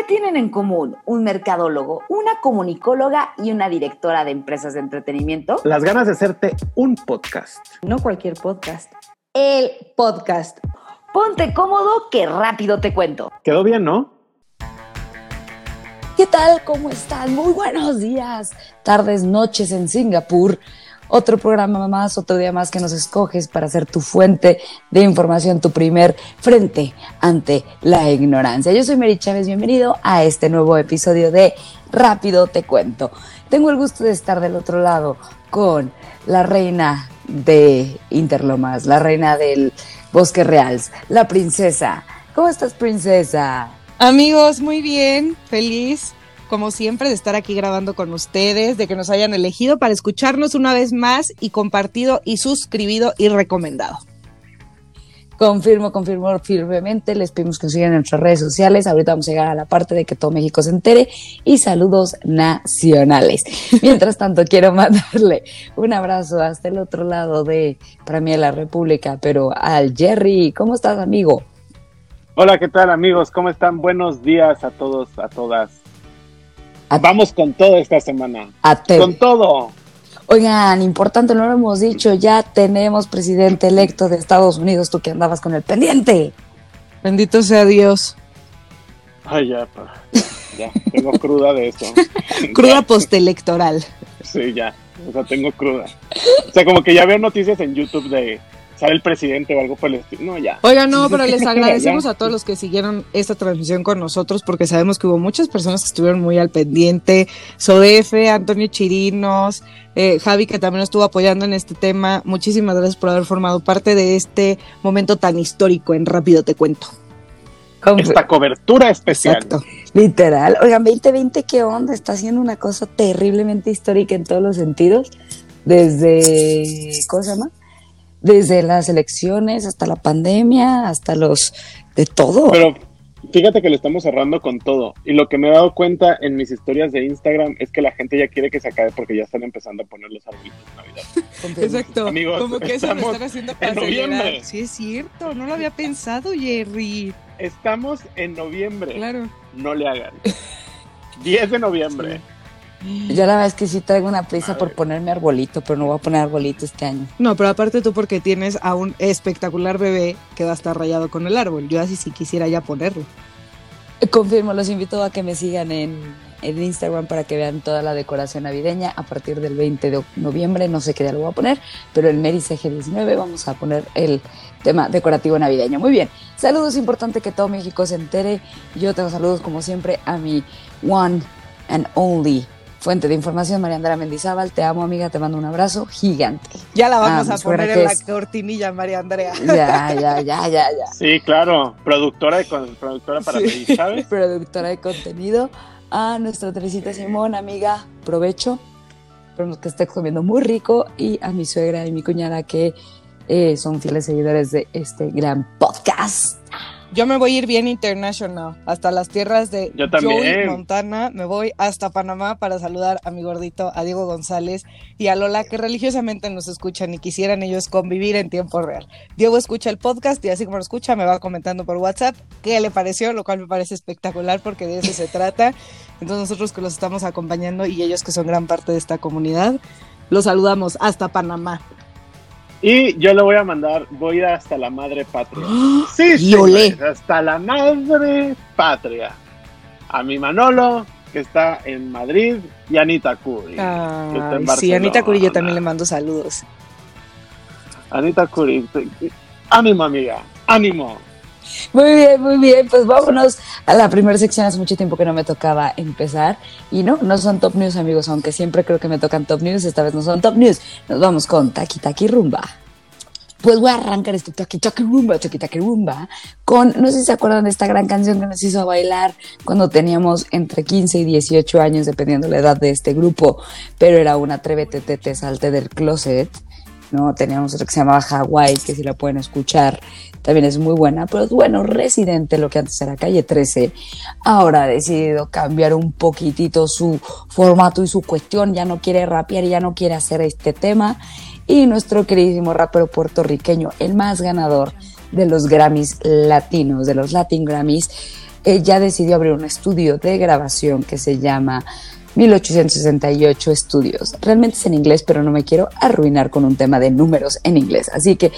¿Qué tienen en común un mercadólogo, una comunicóloga y una directora de empresas de entretenimiento? Las ganas de hacerte un podcast. No cualquier podcast. El podcast. Ponte cómodo que rápido te cuento. Quedó bien, ¿no? ¿Qué tal? ¿Cómo están? Muy buenos días, tardes, noches en Singapur. Otro programa más, otro día más que nos escoges para ser tu fuente de información, tu primer frente ante la ignorancia. Yo soy Mary Chávez, bienvenido a este nuevo episodio de Rápido Te Cuento. Tengo el gusto de estar del otro lado con la reina de Interlomas, la reina del Bosque Real, la princesa. ¿Cómo estás, princesa? Amigos, muy bien, feliz como siempre, de estar aquí grabando con ustedes, de que nos hayan elegido para escucharnos una vez más y compartido y suscribido y recomendado. Confirmo, confirmo firmemente. Les pedimos que nos sigan en nuestras redes sociales. Ahorita vamos a llegar a la parte de que todo México se entere y saludos nacionales. Mientras tanto, quiero mandarle un abrazo hasta el otro lado de, para mí, de la República, pero al Jerry. ¿Cómo estás, amigo? Hola, ¿qué tal, amigos? ¿Cómo están? Buenos días a todos, a todas. Vamos con todo esta semana. Con todo. Oigan, importante, no lo hemos dicho, ya tenemos presidente electo de Estados Unidos, tú que andabas con el pendiente. Bendito sea Dios. Ay, ya, ya, tengo cruda de eso. cruda postelectoral. Sí, ya, o sea, tengo cruda. O sea, como que ya veo noticias en YouTube de sale el presidente o algo por el estilo. No, ya. Oiga, no, pero les agradecemos a todos los que siguieron esta transmisión con nosotros porque sabemos que hubo muchas personas que estuvieron muy al pendiente. Sodefe, Antonio Chirinos, eh, Javi que también estuvo apoyando en este tema. Muchísimas gracias por haber formado parte de este momento tan histórico en Rápido Te Cuento. Esta cobertura especial. Exacto. Literal. Oigan, 2020, ¿qué onda? Está haciendo una cosa terriblemente histórica en todos los sentidos. Desde, ¿cómo se llama? Desde las elecciones hasta la pandemia, hasta los de todo. Pero fíjate que lo estamos cerrando con todo. Y lo que me he dado cuenta en mis historias de Instagram es que la gente ya quiere que se acabe porque ya están empezando a poner los arbolitos de Navidad. Exacto. Amigos, Como que eso lo están haciendo para noviembre. Sí, es cierto. No lo había pensado, Jerry. Estamos en noviembre. Claro. No le hagan. 10 de noviembre. Yo la verdad es que sí traigo una prisa por ponerme arbolito, pero no voy a poner arbolito este año. No, pero aparte tú porque tienes a un espectacular bebé que va a estar rayado con el árbol. Yo así sí quisiera ya ponerlo. Confirmo, los invito a que me sigan en, Instagram para que vean toda la decoración navideña a partir del 20 de noviembre. No sé qué día lo voy a poner, pero el Meri CG19 vamos a poner el tema decorativo navideño. Muy bien, saludos, importante que todo México se entere. Yo tengo saludos como siempre a mi one and only fuente de información, María Andrea Mendizábal. Te amo, amiga, te mando un abrazo gigante. Ya la vamos ah, a poner en la cortinilla, María Andrea. Ya, ya, ya, ya, ya. Sí, claro, productora, de, productora para sí. ¿sabes? productora de contenido. A nuestra Teresita Simón, amiga, provecho. Esperemos que estés comiendo muy rico. Y a mi suegra y mi cuñada que eh, son fieles seguidores de este gran podcast. Yo me voy a ir bien international, hasta las tierras de Joey, Montana. Me voy hasta Panamá para saludar a mi gordito, a Diego González y a Lola, que religiosamente nos escuchan y quisieran ellos convivir en tiempo real. Diego escucha el podcast y así como lo escucha, me va comentando por WhatsApp qué le pareció, lo cual me parece espectacular porque de eso se trata. Entonces nosotros que los estamos acompañando y ellos que son gran parte de esta comunidad, los saludamos hasta Panamá. Y yo le voy a mandar, voy a ir hasta la madre patria. Sí, sí, hasta la madre patria. A mi Manolo, que está en Madrid, y Anita Curi. sí, Anita Curi yo también le mando saludos. Anita Curi, ánimo amiga, ánimo. Muy bien, muy bien. Pues vámonos a la primera sección. Hace mucho tiempo que no me tocaba empezar. Y no, no son top news, amigos, aunque siempre creo que me tocan top news. Esta vez no son top news. Nos vamos con Taki Taki Rumba. Pues voy a arrancar este Taki Taki Rumba, Taki Taki Rumba, con, no sé si se acuerdan de esta gran canción que nos hizo bailar cuando teníamos entre 15 y 18 años, dependiendo la edad de este grupo, pero era una Atrévete, te, salte del closet, ¿no? Teníamos otra que se llamaba Hawaii, que si la pueden escuchar, también es muy buena, pero bueno, Residente, lo que antes era Calle 13, ahora ha decidido cambiar un poquitito su formato y su cuestión, ya no quiere rapear, ya no quiere hacer este tema, y nuestro queridísimo rapero puertorriqueño, el más ganador de los Grammys latinos, de los Latin Grammys, ella decidió abrir un estudio de grabación que se llama 1868 Estudios. Realmente es en inglés, pero no me quiero arruinar con un tema de números en inglés. Así que,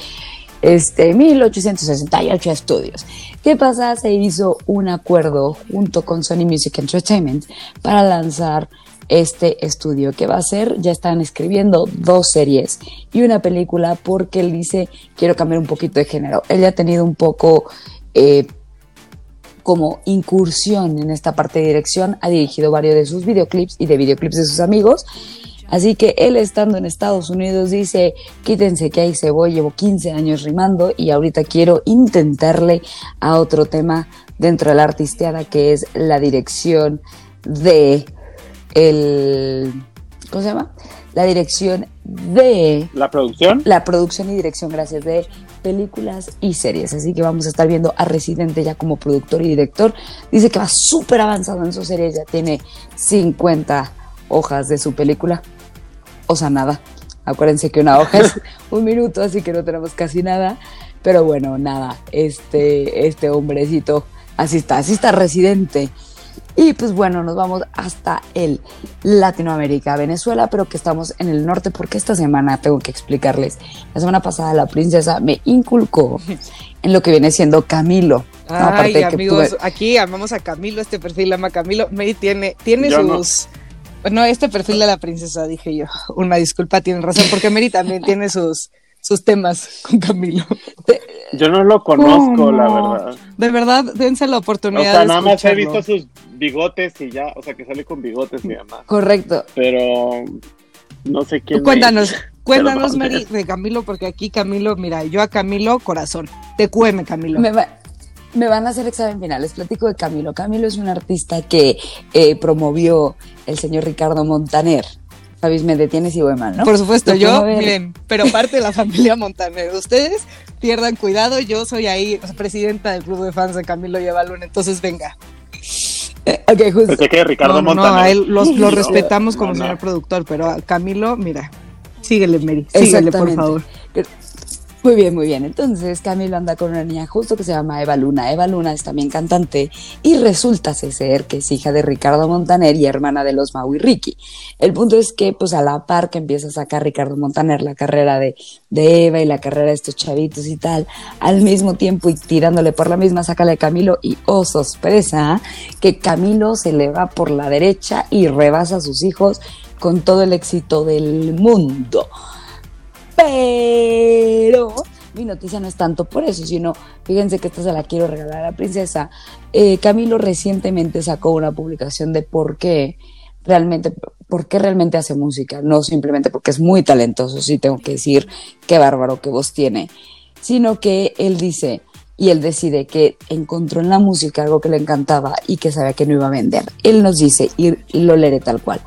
este, 1868 Estudios. ¿Qué pasa? Se hizo un acuerdo junto con Sony Music Entertainment para lanzar este estudio que va a ser, ya están escribiendo dos series y una película porque él dice, quiero cambiar un poquito de género. Él ya ha tenido un poco eh, como incursión en esta parte de dirección, ha dirigido varios de sus videoclips y de videoclips de sus amigos. Así que él estando en Estados Unidos dice, quítense que ahí se voy, llevo 15 años rimando y ahorita quiero intentarle a otro tema dentro de la artisteada que es la dirección de el... ¿Cómo se llama? La dirección de... ¿La producción? La producción y dirección, gracias, de películas y series. Así que vamos a estar viendo a Residente ya como productor y director. Dice que va súper avanzado en su serie, ya tiene 50 hojas de su película. O sea, nada. Acuérdense que una hoja es un minuto, así que no tenemos casi nada. Pero bueno, nada, este, este hombrecito, así está, así está Residente. Y pues bueno, nos vamos hasta el Latinoamérica, Venezuela, pero que estamos en el norte porque esta semana tengo que explicarles. La semana pasada la princesa me inculcó en lo que viene siendo Camilo. Ay, amigos, aquí amamos a Camilo, este perfil ama a Camilo. May tiene, tiene sus... No. este perfil de la princesa, dije yo. Una disculpa, tienen razón, porque Mary también tiene sus sus temas con Camilo. Yo no lo conozco, la verdad. De verdad, dense la oportunidad. O sea, nada más he visto sus bigotes y ya, o sea, que sale con bigotes y demás. Correcto. Pero no sé quién. Cuéntanos, cuéntanos, Mary, de Camilo, porque aquí Camilo, mira, yo a Camilo, corazón. Te cueme, Camilo. Me, me van a hacer examen final. Les platico de Camilo. Camilo es un artista que eh, promovió el señor Ricardo Montaner Fabi, me detienes y voy mal, ¿no? Por supuesto, yo, miren, pero parte de la familia Montaner. Ustedes pierdan cuidado, yo soy ahí presidenta del club de fans de Camilo y Evalun, entonces venga. Eh, ok, justo. Pensé que Ricardo Montaner. No, a él lo respetamos como señor productor, pero a Camilo, mira, síguele, Mary, síguele, por favor. Muy bien, muy bien. Entonces Camilo anda con una niña justo que se llama Eva Luna. Eva Luna es también cantante y resulta ser que es hija de Ricardo Montaner y hermana de los Mau y Ricky. El punto es que pues a la par que empieza a sacar Ricardo Montaner la carrera de, Eva y la carrera de estos chavitos y tal, al mismo tiempo y tirándole por la misma, sácale Camilo y oh sorpresa, que Camilo se le va por la derecha y rebasa a sus hijos con todo el éxito del mundo. Pero mi noticia no es tanto por eso, sino fíjense que esta se la quiero regalar a la princesa. Eh, Camilo recientemente sacó una publicación de por qué realmente, por qué realmente hace música, no simplemente porque es muy talentoso, sí tengo que decir qué bárbaro que voz tiene, sino que él dice y él decide que encontró en la música algo que le encantaba y que sabía que no iba a vender. Él nos dice, y lo leeré tal cual.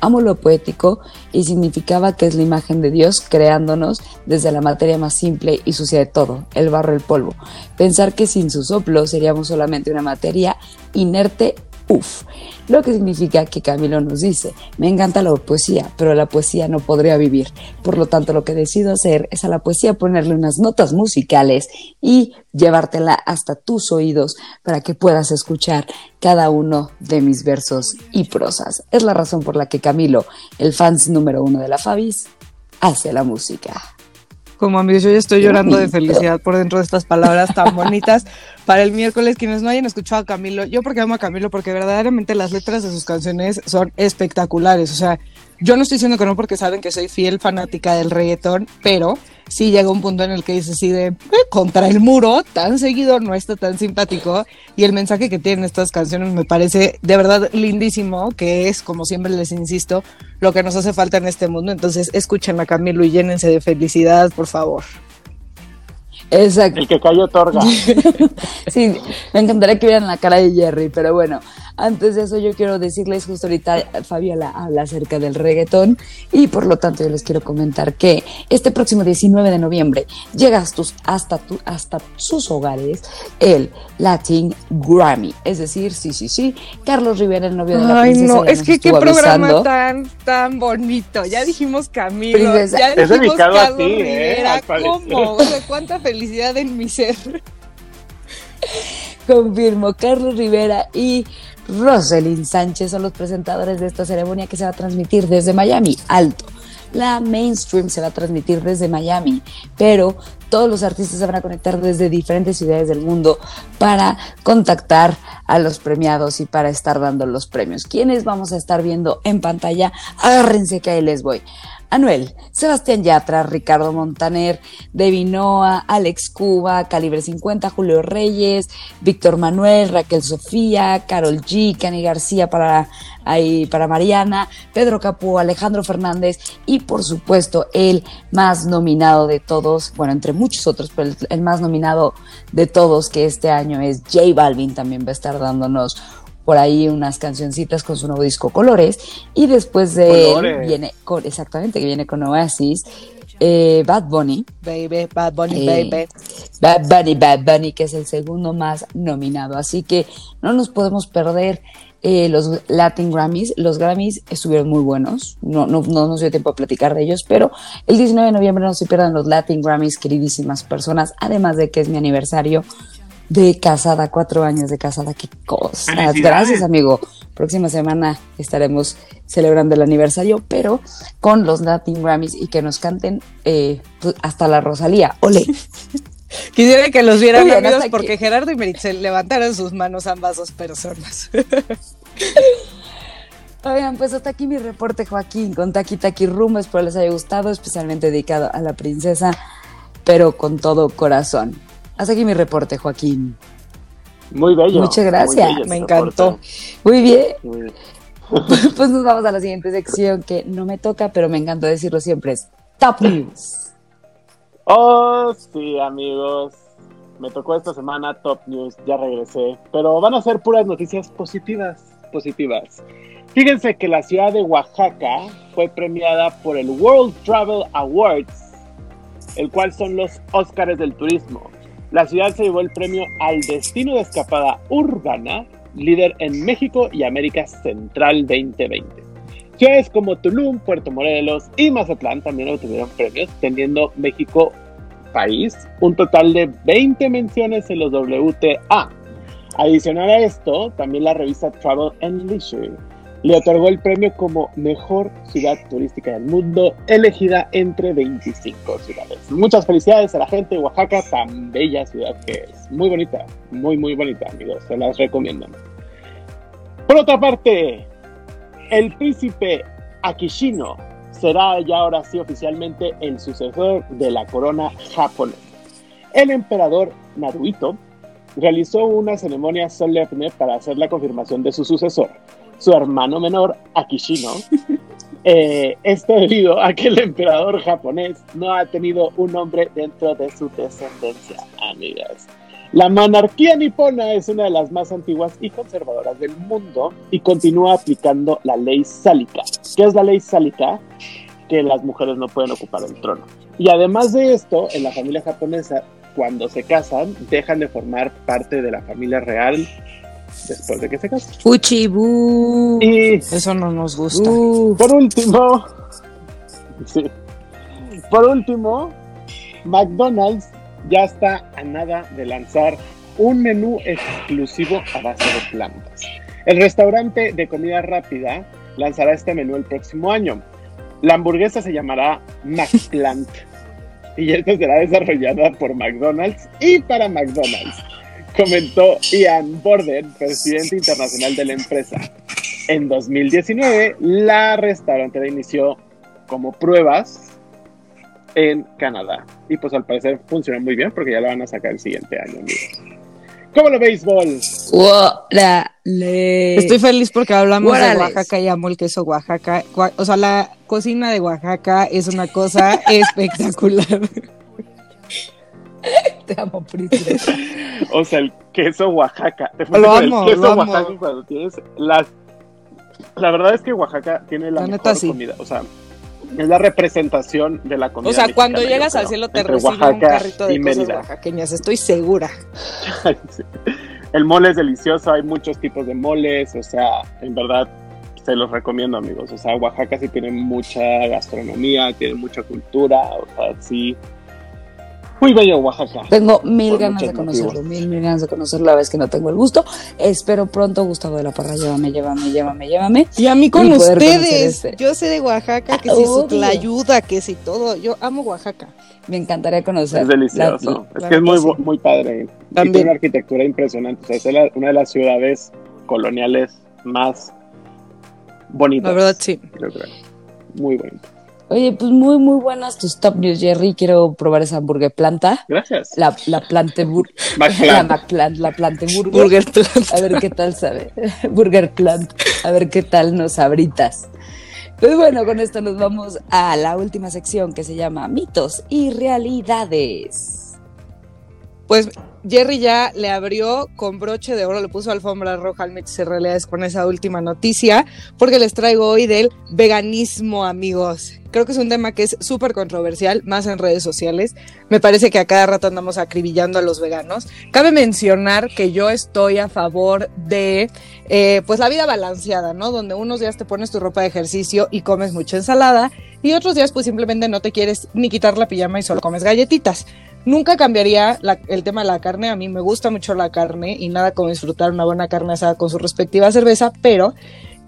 Amo lo poético y significaba que es la imagen de Dios creándonos desde la materia más simple y sucia de todo, el barro, el polvo. Pensar que sin su soplo seríamos solamente una materia inerte Uf, lo que significa que Camilo nos dice, me encanta la poesía, pero la poesía no podría vivir. Por lo tanto, lo que decido hacer es a la poesía ponerle unas notas musicales y llevártela hasta tus oídos para que puedas escuchar cada uno de mis versos y prosas. Es la razón por la que Camilo, el fans número uno de la Fabis, hace la música. Como amigos, yo ya estoy llorando de felicidad por dentro de estas palabras tan bonitas. Para el miércoles, quienes no hayan escuchado a Camilo, yo porque amo a Camilo, porque verdaderamente las letras de sus canciones son espectaculares. O sea, yo no estoy diciendo que no porque saben que soy fiel fanática del reggaetón, pero sí llega un punto en el que dice así de eh, contra el muro, tan seguido no está tan simpático. Y el mensaje que tienen estas canciones me parece de verdad lindísimo, que es, como siempre les insisto, lo que nos hace falta en este mundo. Entonces, escuchen a Camilo y llénense de felicidad, por favor. Exacto. El que cayó otorga. sí, me encantaría que vieran la cara de Jerry, pero bueno, antes de eso yo quiero decirles, justo ahorita Fabiola habla acerca del reggaetón y por lo tanto yo les quiero comentar que este próximo 19 de noviembre llega hasta, hasta, hasta sus hogares el Latin Grammy. Es decir, sí, sí, sí, Carlos Rivera, el novio de la Ay, no, es que qué programa tan, tan bonito. Ya dijimos Camilo, ya dijimos Carlos a ti, ¿eh? Rivera, ¿cómo? ¿cuánta felicidad en mi ser? confirmo, Carlos Rivera y Roselyn Sánchez son los presentadores de esta ceremonia que se va a transmitir desde Miami, alto. La mainstream se va a transmitir desde Miami, pero todos los artistas se van a conectar desde diferentes ciudades del mundo para contactar a los premiados y para estar dando los premios. ¿Quiénes vamos a estar viendo en pantalla? Agárrense que ahí les voy. Anuel, Sebastián Yatra, Ricardo Montaner, Devinoa, Alex Cuba, Calibre 50, Julio Reyes, Víctor Manuel, Raquel Sofía, Carol G, Cani García para, ahí, para Mariana, Pedro Capó, Alejandro Fernández y por supuesto el más nominado de todos, bueno, entre muchos otros, pero el más nominado de todos que este año es J Balvin, también va a estar dándonos por ahí unas cancioncitas con su nuevo disco Colores y después de él viene con, exactamente, que viene con Oasis, eh, Bad Bunny. Baby, Bad Bunny, eh, baby. Bad Bunny, Bad Bunny, que es el segundo más nominado. Así que no nos podemos perder eh, los Latin Grammys. Los Grammys estuvieron muy buenos. No, no, no nos dio tiempo a platicar de ellos, pero el 19 de noviembre no se pierdan los Latin Grammys, queridísimas personas. Además de que es mi aniversario de casada, cuatro años de casada, qué cosas. Gracias, amigo. Próxima semana estaremos celebrando el aniversario, pero con los Latin Grammys y que nos canten eh, pues, hasta la Rosalía. Ole. Quisiera que los vieran amigos porque Gerardo y Meritzel levantaron sus manos ambas dos personas. Oigan, pues hasta aquí mi reporte, Joaquín, con Taki Taki Rumbo. Espero les haya gustado, especialmente dedicado a la princesa, pero con todo corazón. Hasta aquí mi reporte, Joaquín. Muy bello. Muchas gracias. me encantó. Muy bien. pues nos vamos a la siguiente sección que no me toca, pero me encanta decirlo siempre. Es Top News. Oh, sí, amigos. Me tocó esta semana Top News, ya regresé. Pero van a ser puras noticias positivas, positivas. Fíjense que la ciudad de Oaxaca fue premiada por el World Travel Awards, el cual son los Óscares del turismo. La ciudad se llevó el premio al destino de escapada urbana, líder en México y América Central 2020. Ciudades como Tulum, Puerto Morelos y Mazatlán también obtuvieron premios, teniendo México país un total de 20 menciones en los WTA. Adicional a esto, también la revista Travel and Leisure le otorgó el premio como mejor ciudad turística del mundo, elegida entre 25 ciudades. Muchas felicidades a la gente de Oaxaca, tan bella ciudad que es. Muy bonita, muy, muy bonita, amigos, se las recomiendo. Por otra parte, el príncipe Akishino será ya ahora sí oficialmente el sucesor de la corona japonesa. El emperador Naruhito realizó una ceremonia solemne para hacer la confirmación de su sucesor su hermano menor, Akishino. Eh, esto debido a que el emperador japonés no ha tenido un hombre dentro de su descendencia, amigas. La monarquía nipona es una de las más antiguas y conservadoras del mundo y continúa aplicando la ley sálica. ¿Qué es la ley sálica? Que las mujeres no pueden ocupar el trono. Y además de esto, en la familia japonesa, cuando se casan, dejan de formar parte de la familia real después de que se case. Fuchibu. Y eso no nos gusta. por último, sí. Por último, McDonald's ya está a nada de lanzar un menú exclusivo a base de plantas. El restaurante de comida rápida lanzará este menú el próximo año. La hamburguesa se llamará McPlant y esta será desarrollada por McDonald's y para McDonald's comentó Ian Borden, presidente internacional de la empresa. En 2019, la restaurante inició como pruebas en Canadá. Y pues al parecer funcionó muy bien porque ya la van a sacar el siguiente año, amigos. ¿Cómo lo béisbol? Estoy feliz porque hablamos de Oaxaca y amo el queso Oaxaca. O sea, la cocina de Oaxaca es una cosa espectacular. Te amo, princesa. O sea, el queso Oaxaca. Lo amo, el queso Oaxaca cuando tienes las... La verdad es que Oaxaca tiene la, mejor comida. O sea, es la representación de la comida. O sea, cuando llegas al cielo te recibe un carrito de cosas oaxaqueñas, estoy segura. El mole es delicioso, hay muchos tipos de moles, o sea, en verdad se los recomiendo, amigos. O sea, Oaxaca sí tiene mucha gastronomía, tiene mucha cultura, o sea, sí Muy bello Oaxaca. Tengo mil ganas de conocerlo, mil, mil ganas de conocerlo la vez que no tengo el gusto. Espero pronto, Gustavo de la Parra, llévame, llévame, llévame, llévame. Y a mí con ustedes. Este. Yo sé de Oaxaca, que si su ayuda, que si todo. Yo amo Oaxaca. Me encantaría conocer. Es delicioso. es que es muy, muy padre. También. tiene una arquitectura impresionante. es una de las ciudades coloniales más bonitas. La verdad, sí. Muy bonito. Oye, pues muy, muy buenas tus top news, Jerry. Quiero probar esa hamburguesa planta. Gracias. La, la plante burger. la McPlant, la plante burger. Burger plant. A ver qué tal sabe. burger plant. A ver qué tal nos abritas. Pues bueno, con esto nos vamos a la última sección que se llama mitos y realidades. Pues Jerry ya le abrió con broche de oro, le puso alfombra roja al y Realidades con esa última noticia, porque les traigo hoy del veganismo, amigos. Creo que es un tema que es súper controversial, más en redes sociales. Me parece que a cada rato andamos acribillando a los veganos. Cabe mencionar que yo estoy a favor de, eh, pues, la vida balanceada, ¿no? Donde unos días te pones tu ropa de ejercicio y comes mucha ensalada, y otros días, pues, simplemente no te quieres ni quitar la pijama y solo comes galletitas. Nunca cambiaría el tema de la carne. A mí me gusta mucho la carne y nada como disfrutar una buena carne asada con su respectiva cerveza, pero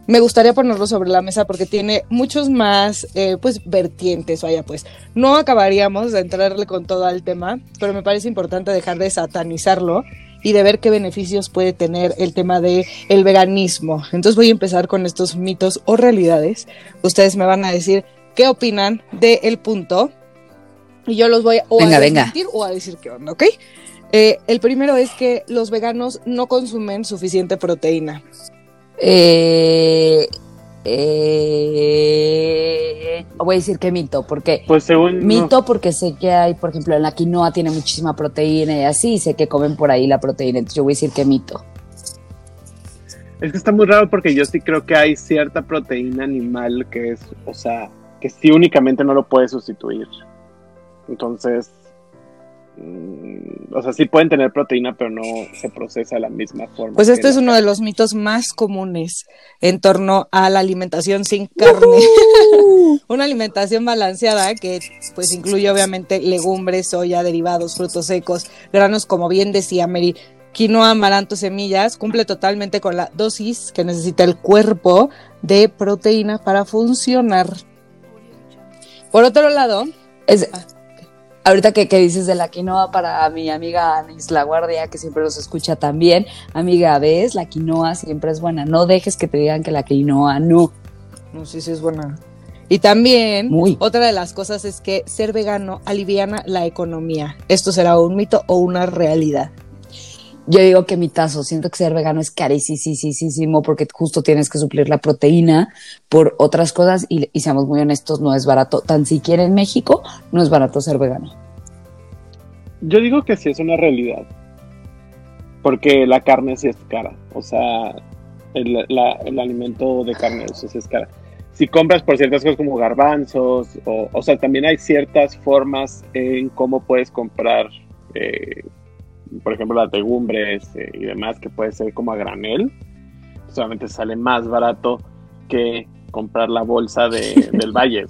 me gustaría ponerlo sobre la mesa porque tiene muchos más, eh, pues, vertientes, vaya, pues. No acabaríamos de entrarle con todo al tema, pero me parece importante dejar de satanizarlo y de ver qué beneficios puede tener el tema de el veganismo. Entonces voy a empezar con estos mitos o realidades. Ustedes me van a decir qué opinan del punto y yo los voy a, o a decir o a decir qué onda, ¿ok? Eh, el primero es que los veganos no consumen suficiente proteína. Eh, eh, voy a decir que mito, porque pues según mito porque sé que hay, por ejemplo, en la quinoa tiene muchísima proteína y así, sé que comen por ahí la proteína, entonces yo voy a decir que mito. Es que está muy raro porque yo sí creo que hay cierta proteína animal que es, o sea, que sí únicamente no lo puede sustituir. Entonces, Mm, o sea, sí pueden tener proteína, pero no se procesa de la misma forma. Pues este es uno de los mitos más comunes en torno a la alimentación sin carne. Una alimentación balanceada que pues incluye obviamente legumbres, soya, derivados, frutos secos, granos, como bien decía Mary, quinoa, amaranto, semillas, cumple totalmente con la dosis que necesita el cuerpo de proteína para funcionar. Por otro lado, es, ah. Ahorita que, dices de la quinoa para mi amiga Anis La Guardia, que siempre nos escucha también, amiga, ves, la quinoa siempre es buena. No dejes que te digan que la quinoa no. No, sí, sí es buena. Y también, otra de las cosas es que ser vegano aliviana la economía. ¿Esto será un mito o una realidad? Yo digo que mi tazo, siento que ser vegano es carísimo porque justo tienes que suplir la proteína por otras cosas y, seamos muy honestos, no es barato. Tan siquiera en México no es barato ser vegano. Yo digo que sí es una realidad. Porque la carne sí es cara. O sea, el, alimento de carne sí es cara. Si compras por ciertas cosas como garbanzos, o, sea, también hay ciertas formas en cómo puedes comprar eh, por ejemplo, las legumbres eh, y demás, que puede ser como a granel, solamente sale más barato que comprar la bolsa de, del valle.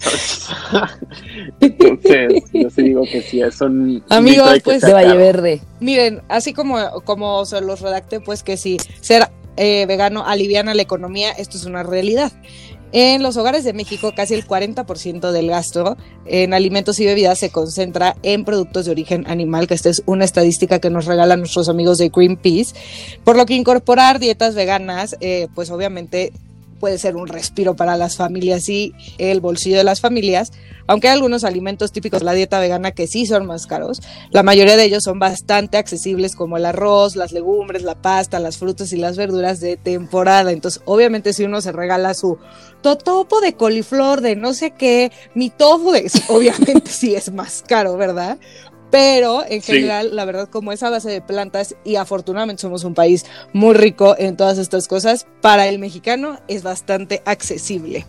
Entonces, yo sí digo que sí, es un... Amigos, pues de Valle Verde. Miren, así como, como se los redacté, pues que si ser eh, vegano aliviana la economía, esto es una realidad. En los hogares de México, casi el 40% del gasto en alimentos y bebidas se concentra en productos de origen animal, que esta es una estadística que nos regalan nuestros amigos de Greenpeace, por lo que incorporar dietas veganas, eh, pues obviamente puede ser un respiro para las familias y el bolsillo de las familias, aunque hay algunos alimentos típicos de la dieta vegana que sí son más caros, la mayoría de ellos son bastante accesibles como el arroz, las legumbres, la pasta, las frutas y las verduras de temporada. Entonces, obviamente si uno se regala su totopo de coliflor, de no sé qué, mi tofu, de, obviamente sí es más caro, ¿verdad? Pero en general, la verdad, como esa base de plantas y afortunadamente somos un país muy rico en todas estas cosas, para el mexicano es bastante accesible.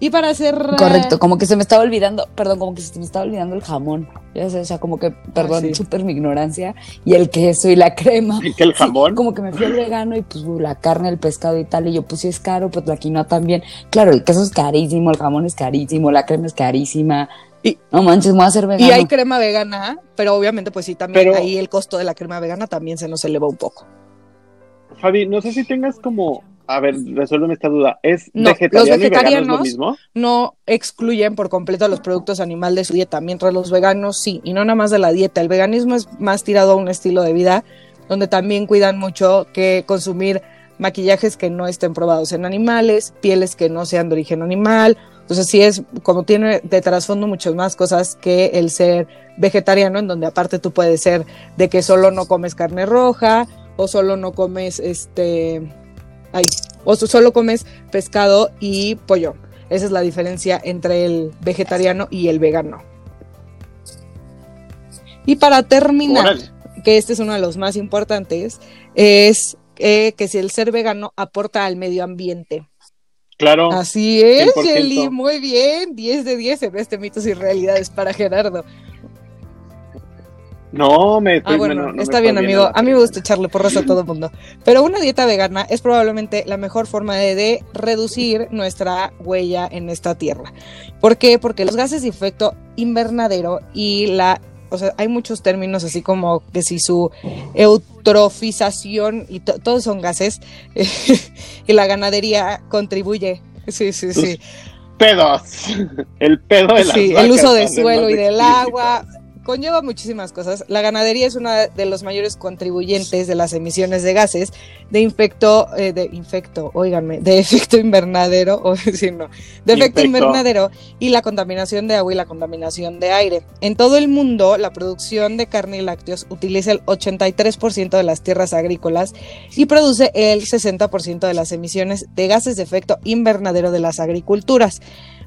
Y para hacer... Correcto, como que se me estaba olvidando, perdón, como que se me estaba olvidando el jamón. Ya sé, o sea, como que, perdón, ah, súper mi ignorancia. Y el queso y la crema. ¿Y que el jamón? como que me fui al vegano y pues la carne, el pescado y tal. Y yo, pues sí es caro, pues la quinoa también. Claro, el queso es carísimo, el jamón es carísimo, la crema es carísima. Y, no manches, me voy a hacer vegano. Y hay crema vegana, pero obviamente, pues sí, también ahí el costo de la crema vegana también se nos eleva un poco. Fabi, no sé si tengas como a ver, resuélveme esta duda. ¿Es no, los vegetarianos mismo? no excluyen por completo los productos animales de su dieta, mientras los veganos sí, y no nada más de la dieta. El veganismo es más tirado a un estilo de vida donde también cuidan mucho que consumir maquillajes que no estén probados en animales, pieles que no sean de origen animal. Entonces sí es como tiene de trasfondo muchas más cosas que el ser vegetariano, en donde aparte tú puedes ser de que solo no comes carne roja o solo no comes este Ahí. O solo comes pescado y pollo. Esa es la diferencia entre el vegetariano y el vegano. Y para terminar, que este es uno de los más importantes, es eh, que si el ser vegano aporta al medio ambiente. Claro. Así es, Eli, muy bien. 10 de 10 en este mitos y realidades para Gerardo. No, me Ah, bueno, está bien, amigo. A mí me gusta echarle porras a todo el mundo. Pero una dieta vegana es probablemente la mejor forma de, reducir nuestra huella en esta tierra. ¿Por qué? Porque los gases de efecto invernadero y la o sea, hay muchos términos así como que si su eutrofización y todos son gases y la ganadería contribuye. Sí, sí, sí. Pedos. El pedo de Sí, el uso del suelo y del agua conlleva muchísimas cosas. La ganadería es uno de los mayores contribuyentes de las emisiones de gases de infecto, eh, de infecto, óiganme, de efecto invernadero, o decir no, de efecto invernadero y la contaminación de agua y la contaminación de aire. En todo el mundo, la producción de carne y lácteos utiliza el 83% de las tierras agrícolas y produce el 60% de las emisiones de gases de efecto invernadero de las agriculturas.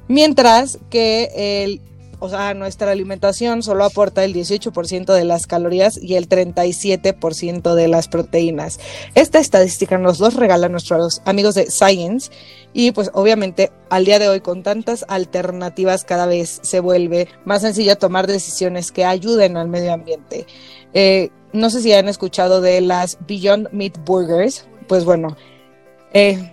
Mientras que el o sea, nuestra alimentación solo aporta el 18% de las calorías y el 37% de las proteínas. Esta estadística nos los regalan nuestros amigos de Science y pues obviamente al día de hoy con tantas alternativas cada vez se vuelve más sencillo tomar decisiones que ayuden al medio ambiente. Eh, no sé si han escuchado de las Beyond Meat Burgers, pues bueno, eh,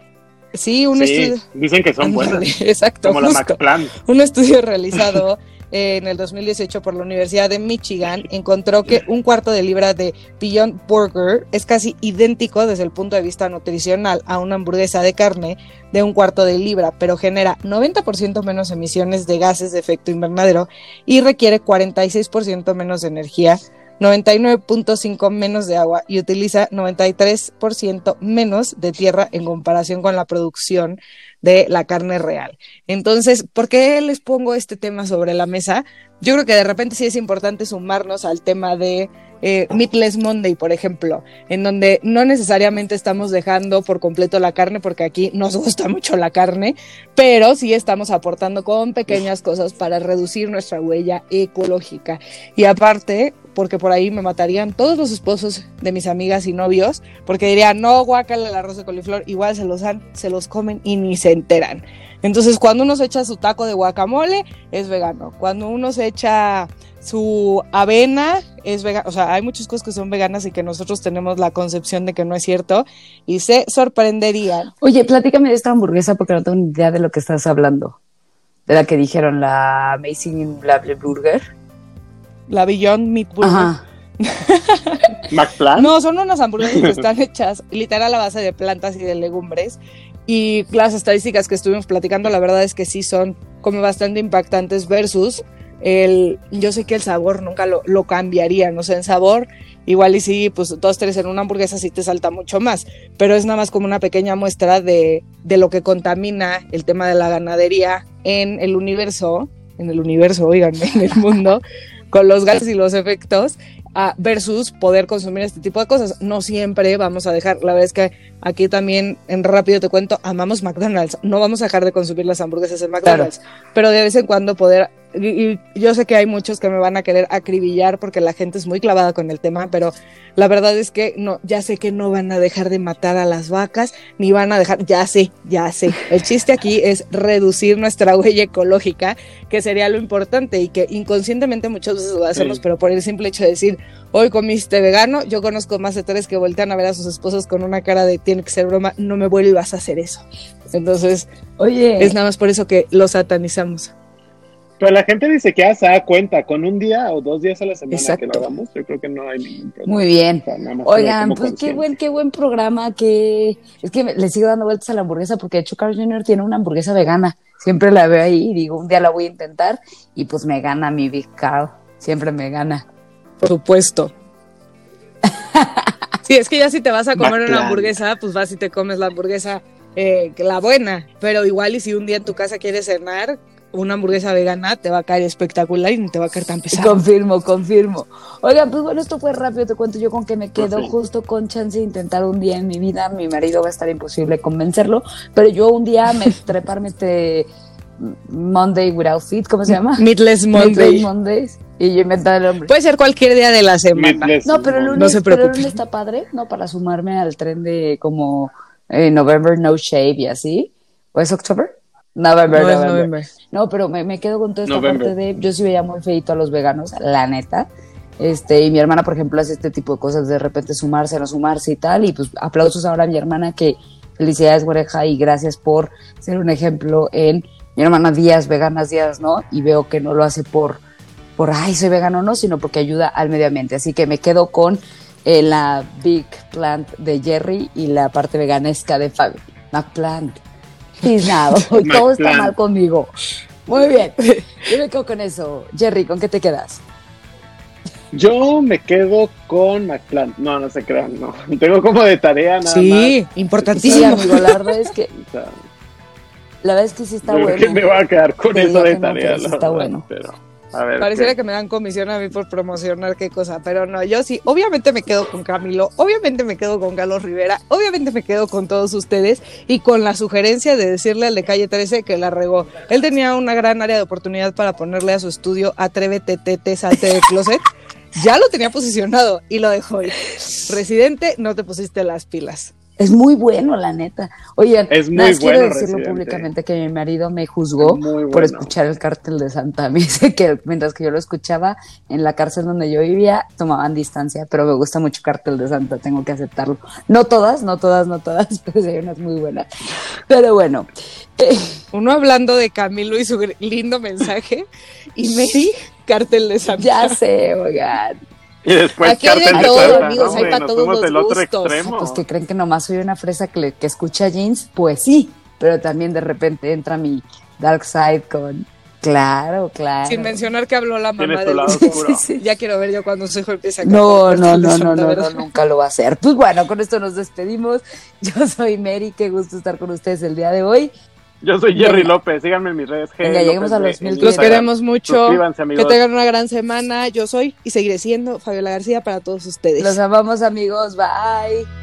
Sí, un estudio. Dicen que son buenas. Exacto. Como la Un estudio realizado en el 2018 por la Universidad de Michigan encontró que un cuarto de libra de Beyond Burger es casi idéntico desde el punto de vista nutricional a una hamburguesa de carne de un cuarto de libra, pero genera 90% menos emisiones de gases de efecto invernadero y requiere 46% menos de energía 99.5 menos de agua y utiliza 93% menos de tierra en comparación con la producción de la carne real. Entonces, ¿por qué les pongo este tema sobre la mesa? Yo creo que de repente sí es importante sumarnos al tema de eh, Meatless Monday, por ejemplo, en donde no necesariamente estamos dejando por completo la carne, porque aquí nos gusta mucho la carne, pero sí estamos aportando con pequeñas cosas para reducir nuestra huella ecológica. Y aparte, porque por ahí me matarían todos los esposos de mis amigas y novios, porque dirían, no, guácala el arroz de coliflor, igual se los dan, se los comen y ni se enteran. Entonces, cuando uno se echa su taco de guacamole, es vegano. Cuando uno se echa su avena, es vegano. O sea, hay muchas cosas que son veganas y que nosotros tenemos la concepción de que no es cierto y se sorprenderían. Oye, platícame de esta hamburguesa porque no tengo ni idea de lo que estás hablando. De la que dijeron, la Amazing Blable Burger. La Beyond Meat Burger. No, son unas hamburguesas que están hechas literal a base de plantas y de legumbres. Y las estadísticas que estuvimos platicando, la verdad es que sí son como bastante impactantes versus el, yo sé que el sabor nunca lo, lo cambiaría, no sé, en sabor, igual y sí, pues dos, tres en una hamburguesa sí te salta mucho más, pero es nada más como una pequeña muestra de, de lo que contamina el tema de la ganadería en el universo, en el universo, oigan, en el mundo, con los gases y los efectos, versus poder consumir este tipo de cosas. No siempre vamos a dejar, la verdad es que aquí también en rápido te cuento, amamos McDonald's, no vamos a dejar de consumir las hamburguesas en McDonald's, pero de vez en cuando poder y, yo sé que hay muchos que me van a querer acribillar porque la gente es muy clavada con el tema, pero la verdad es que no, ya sé que no van a dejar de matar a las vacas, ni van a dejar, ya sé, ya sé. El chiste aquí es reducir nuestra huella ecológica, que sería lo importante y que inconscientemente muchas veces lo hacemos, pero por el simple hecho de decir, hoy comiste vegano, yo conozco más de tres que voltean a ver a sus esposos con una cara de tiene que ser broma, no me vuelvas a hacer eso. Entonces, oye, es nada más por eso que lo satanizamos. Pero la gente dice que ya se da cuenta, con un día o dos días a la semana que lo hagamos, yo creo que no hay ningún problema. Muy bien. Oigan, pues qué buen, qué buen programa, que es que le sigo dando vueltas a la hamburguesa porque de hecho Carl Jr. tiene una hamburguesa vegana. Siempre la veo ahí y digo, un día la voy a intentar y pues me gana mi Big Carl. Siempre me gana. Por supuesto. sí, es que ya si te vas a comer una hamburguesa, pues vas y te comes la hamburguesa eh, la buena, pero igual y si un día en tu casa quieres cenar, una hamburguesa vegana te va a caer espectacular y no te va a caer tan pesado. Confirmo, confirmo. Oigan, pues bueno, esto fue rápido, te cuento yo con que me quedo justo con chance de intentar un día en mi vida. Mi marido va a estar imposible convencerlo, pero yo un día me treparme este Monday without feet, ¿cómo se llama? Meatless Monday. Mondays. Y yo inventar el nombre. Puede ser cualquier día de la semana. no, pero el lunes, no pero el lunes está padre, ¿no? Para sumarme al tren de como eh, November No Shave y así. ¿O es October? November, no, November. No, pero me, quedo con toda esta parte de. Yo sí veía muy feito a los veganos, la neta. Este, y mi hermana, por ejemplo, hace este tipo de cosas, de repente sumarse, no sumarse y tal. Y pues aplausos ahora a mi hermana, que felicidades, güereja, y gracias por ser un ejemplo en mi hermana Díaz, veganas Díaz, ¿no? Y veo que no lo hace por, por, ay, soy vegano, no, sino porque ayuda al medio ambiente. Así que me quedo con eh, la Big Plant de Jerry y la parte veganesca de Fabi. McPlant. nada, todo está mal conmigo. Muy bien. Yo me quedo con eso. Jerry, ¿con qué te quedas? Yo me quedo con McPlant. No, no se crean, no. Tengo como de tarea nada sí, más. Sí, importantísimo. amigo, la verdad es que la verdad es que sí está bueno. Que me va a quedar con eso de tarea. sí está bueno. Pero, a ver, Pareciera que me dan comisión a mí por promocionar qué cosa, pero no, yo sí, obviamente me quedo con Camilo, obviamente me quedo con Carlos Rivera, obviamente me quedo con todos ustedes y con la sugerencia de decirle al de calle 13 que la regó. Él tenía una gran área de oportunidad para ponerle a su estudio Atrévete, tete, salte de closet. ya lo tenía posicionado y lo dejó ir. Residente, no te pusiste las pilas. Es muy bueno, la neta. Oye, es muy quiero decirlo públicamente que mi marido me juzgó por escuchar el cártel de Santa. Me dice que mientras que yo lo escuchaba en la cárcel donde yo vivía, tomaban distancia, pero me gusta mucho Cártel de Santa, tengo que aceptarlo. No todas, no todas, no todas, pero hay unas muy buenas. Pero bueno. Uno hablando de Camilo y su lindo mensaje, y Mary, Cártel de Santa. Ya sé, oigan. Y después Aquí hay de todo, amigos, hay para todos los gustos. Extremo. Pues que creen que nomás soy una fresa que, que escucha jeans, pues sí, pero también de repente entra mi dark side con Claro, claro. Sin mencionar que habló la mamá de sí, Ya quiero ver yo cuando su hijo empieza a No, no, no, no, no, no, nunca lo va a hacer. Pues bueno, con esto nos despedimos. Yo soy Mary, qué gusto estar con ustedes el día de hoy. Yo soy Jerry López, síganme en mis redes. Venga, lleguemos a los mil. Los queremos mucho. Que tengan una gran semana. Yo soy y seguiré siendo Fabiola García para todos ustedes. Los amamos, amigos. Bye.